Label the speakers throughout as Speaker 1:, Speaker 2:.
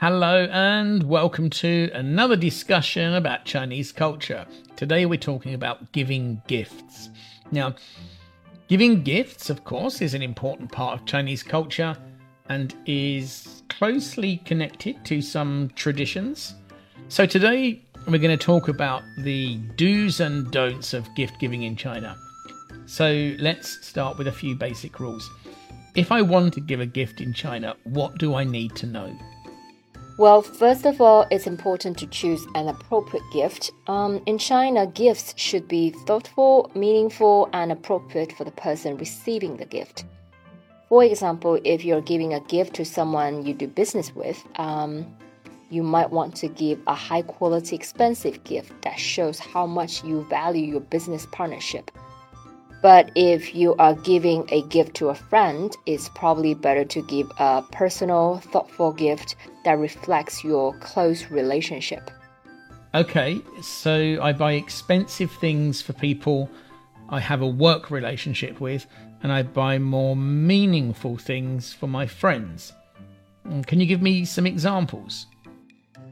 Speaker 1: Hello, and welcome to another discussion about Chinese culture. Today we're talking about giving gifts. Now, giving gifts, of course, is an important part of Chinese culture and is closely connected to some traditions. So, today we're going to talk about the do's and don'ts of gift giving in China. So, let's start with a few basic rules. If I want to give a gift in China, what do I need to know?
Speaker 2: Well, first of all, it's important to choose an appropriate gift. Um, in China, gifts should be thoughtful, meaningful, and appropriate for the person receiving the gift. For example, if you're giving a gift to someone you do business with, um, you might want to give a high quality, expensive gift that shows how much you value your business partnership. But if you are giving a gift to a friend, it's probably better to give a personal, thoughtful gift that reflects your close relationship.
Speaker 1: Okay, so I buy expensive things for people I have a work relationship with, and I buy more meaningful things for my friends. Mm, can you give me some examples?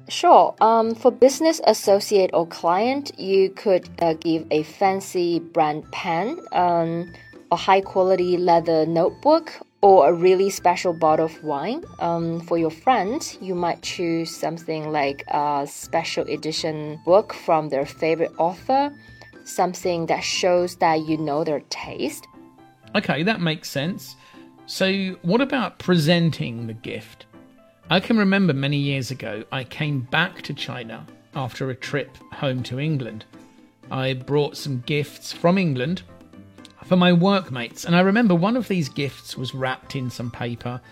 Speaker 2: Sure. Um, for business associate or client, you could uh, give a fancy brand pen, um, a high quality leather notebook, or a really special bottle of wine. Um, for your friend, you might choose something like a special edition book from their favorite author, something that shows that you know their taste.
Speaker 1: Okay, that makes sense. So, what about presenting the gift? I can remember many years ago, I came back to China after a trip home to England. I brought some gifts from England for my workmates, and I remember one of these gifts was wrapped in some paper.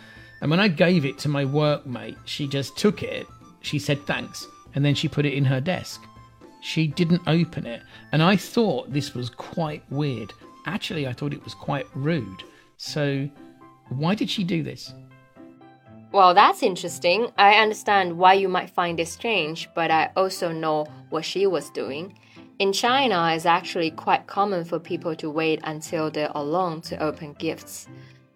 Speaker 1: And when I gave it to my workmate, she just took it, she said thanks, and then she put it in her desk. She didn't open it, and I thought this was quite weird. Actually, I thought it was quite rude. So, why did she do this?
Speaker 2: Well, that's interesting. I understand why you might find it strange, but I also know what she was doing. In China, it's actually quite common for people to wait until they're alone to open gifts.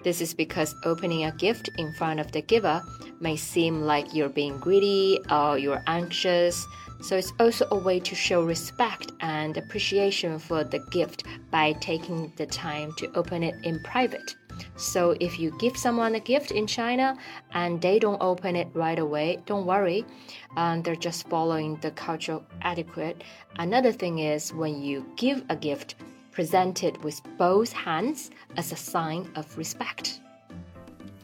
Speaker 2: This is because opening a gift in front of the giver may seem like you're being greedy or you're anxious. So it's also a way to show respect and appreciation for the gift by taking the time to open it in private. So if you give someone a gift in China and they don't open it right away, don't worry. Um, they're just following the cultural etiquette. Another thing is when you give a gift, present it with both hands as a sign of respect.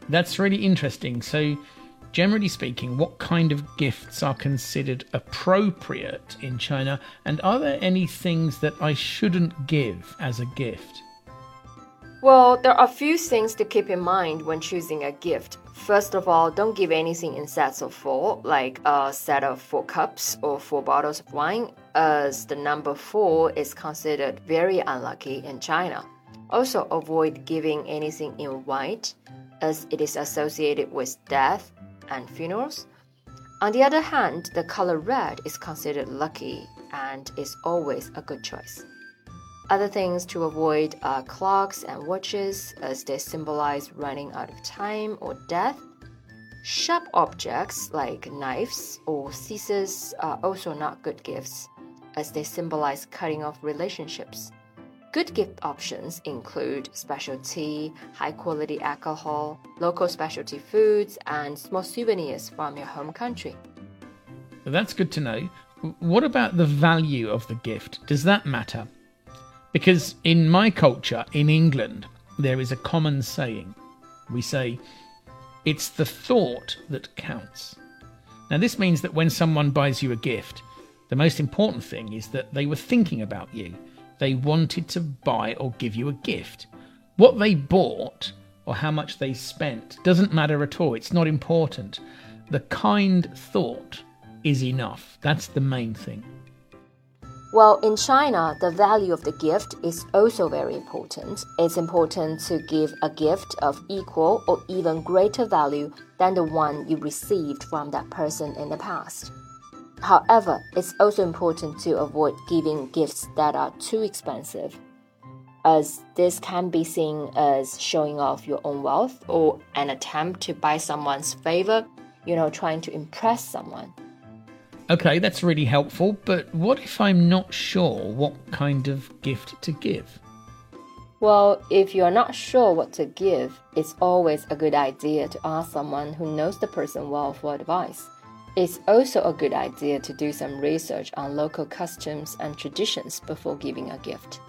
Speaker 1: That's really interesting. So, generally speaking, what kind of gifts are considered appropriate in China? And are there any things that I shouldn't give as a gift?
Speaker 2: Well, there are a few things to keep in mind when choosing a gift. First of all, don't give anything in sets of four, like a set of four cups or four bottles of wine, as the number four is considered very unlucky in China. Also, avoid giving anything in white, as it is associated with death and funerals. On the other hand, the color red is considered lucky and is always a good choice. Other things to avoid are clocks and watches, as they symbolize running out of time or death. Sharp objects like knives or scissors are also not good gifts, as they symbolize cutting off relationships. Good gift options include specialty, high quality alcohol, local specialty foods, and small souvenirs from your home country.
Speaker 1: That's good to know. What about the value of the gift? Does that matter? Because in my culture, in England, there is a common saying. We say, it's the thought that counts. Now, this means that when someone buys you a gift, the most important thing is that they were thinking about you. They wanted to buy or give you a gift. What they bought or how much they spent doesn't matter at all. It's not important. the kind thought is enough. That's the main thing.
Speaker 2: Well, in China, the value of the gift is also very important. It's important to give a gift of equal or even greater value than the one you received from that person in the past. However, it's also important to avoid giving gifts that are too expensive, as this can be seen as showing off your own wealth or an attempt to buy someone's favor, you know, trying to impress someone.
Speaker 1: Okay, that's really helpful, but what if I'm not sure what kind of gift to give?
Speaker 2: Well, if you're not sure what to give, it's always a good idea to ask someone who knows the person well for advice. It's also a good idea to do some research on local customs and traditions before giving a gift.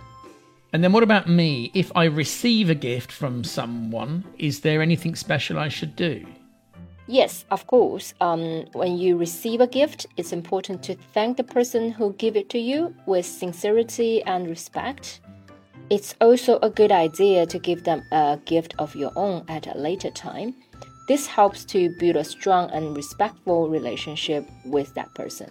Speaker 1: And then what about me? If I receive a gift from someone, is there anything special I should do?
Speaker 2: Yes, of course. Um, when you receive a gift, it's important to thank the person who gave it to you with sincerity and respect. It's also a good idea to give them a gift of your own at a later time. This helps to build a strong and respectful relationship with that person.